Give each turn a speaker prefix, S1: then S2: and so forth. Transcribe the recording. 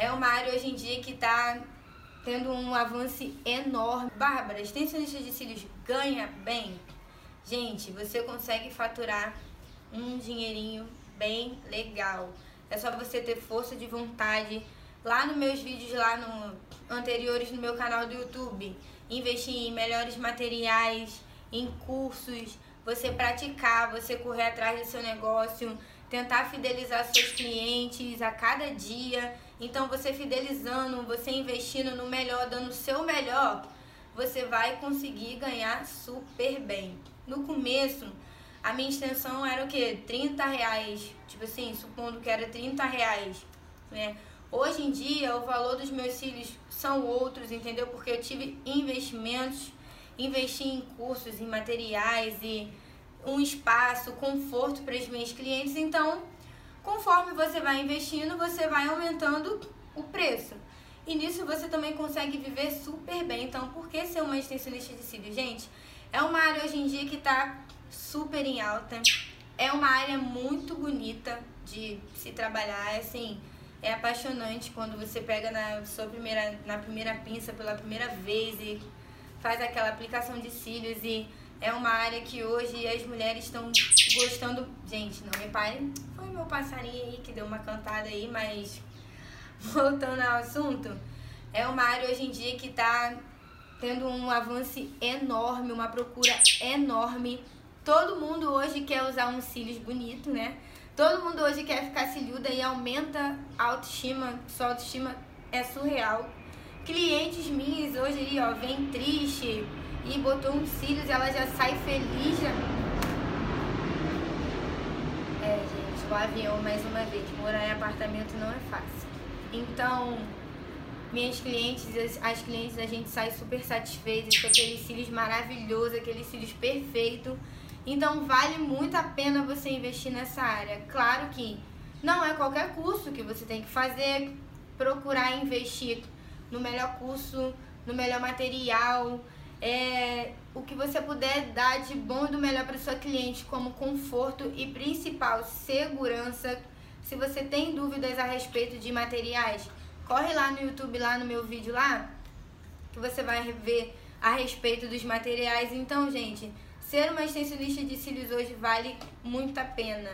S1: É uma área hoje em dia que está tendo um avanço enorme. Bárbara, extensionista de cílios ganha bem? Gente, você consegue faturar um dinheirinho bem legal. É só você ter força de vontade. Lá nos meus vídeos lá no anteriores no meu canal do YouTube, investir em melhores materiais, em cursos, você praticar, você correr atrás do seu negócio, tentar fidelizar seus clientes a cada dia. Então, você fidelizando, você investindo no melhor, dando o seu melhor, você vai conseguir ganhar super bem. No começo, a minha extensão era o quê? 30 reais. Tipo assim, supondo que era 30 reais, né? Hoje em dia, o valor dos meus cílios são outros, entendeu? Porque eu tive investimentos, investi em cursos, em materiais e um espaço, conforto para os meus clientes. Então, conforme você vai investindo, você vai aumentando o preço. E nisso você também consegue viver super bem. Então, por que ser uma extensionista de cílios? Gente, é uma área hoje em dia que está super em alta. É uma área muito bonita de se trabalhar, assim, é apaixonante quando você pega na sua primeira na primeira pinça pela primeira vez e faz aquela aplicação de cílios e é uma área que hoje as mulheres estão gostando. Gente, não me parem. Foi meu passarinho aí que deu uma cantada aí, mas voltando ao assunto, é uma área hoje em dia que está tendo um avanço enorme, uma procura enorme. Todo mundo hoje quer usar um cílios bonito, né? Todo mundo hoje quer ficar ciliuda e aumenta a autoestima, sua autoestima é surreal. Clientes minhas hoje aí, ó, vem triste, e botou uns cílios ela já sai feliz. Já... É, gente, o avião mais uma vez. Morar em apartamento não é fácil. Então, minhas clientes, as, as clientes, a gente sai super satisfeitas com aqueles cílios maravilhosos, aqueles cílios perfeitos. Então, vale muito a pena você investir nessa área. Claro que não é qualquer curso que você tem que fazer, procurar investir no melhor curso, no melhor material, é, o que você puder dar de bom e do melhor para sua cliente, como conforto e principal segurança. Se você tem dúvidas a respeito de materiais, corre lá no YouTube, lá no meu vídeo lá, que você vai ver a respeito dos materiais. Então, gente, ser uma extensionista de cílios hoje vale muito a pena.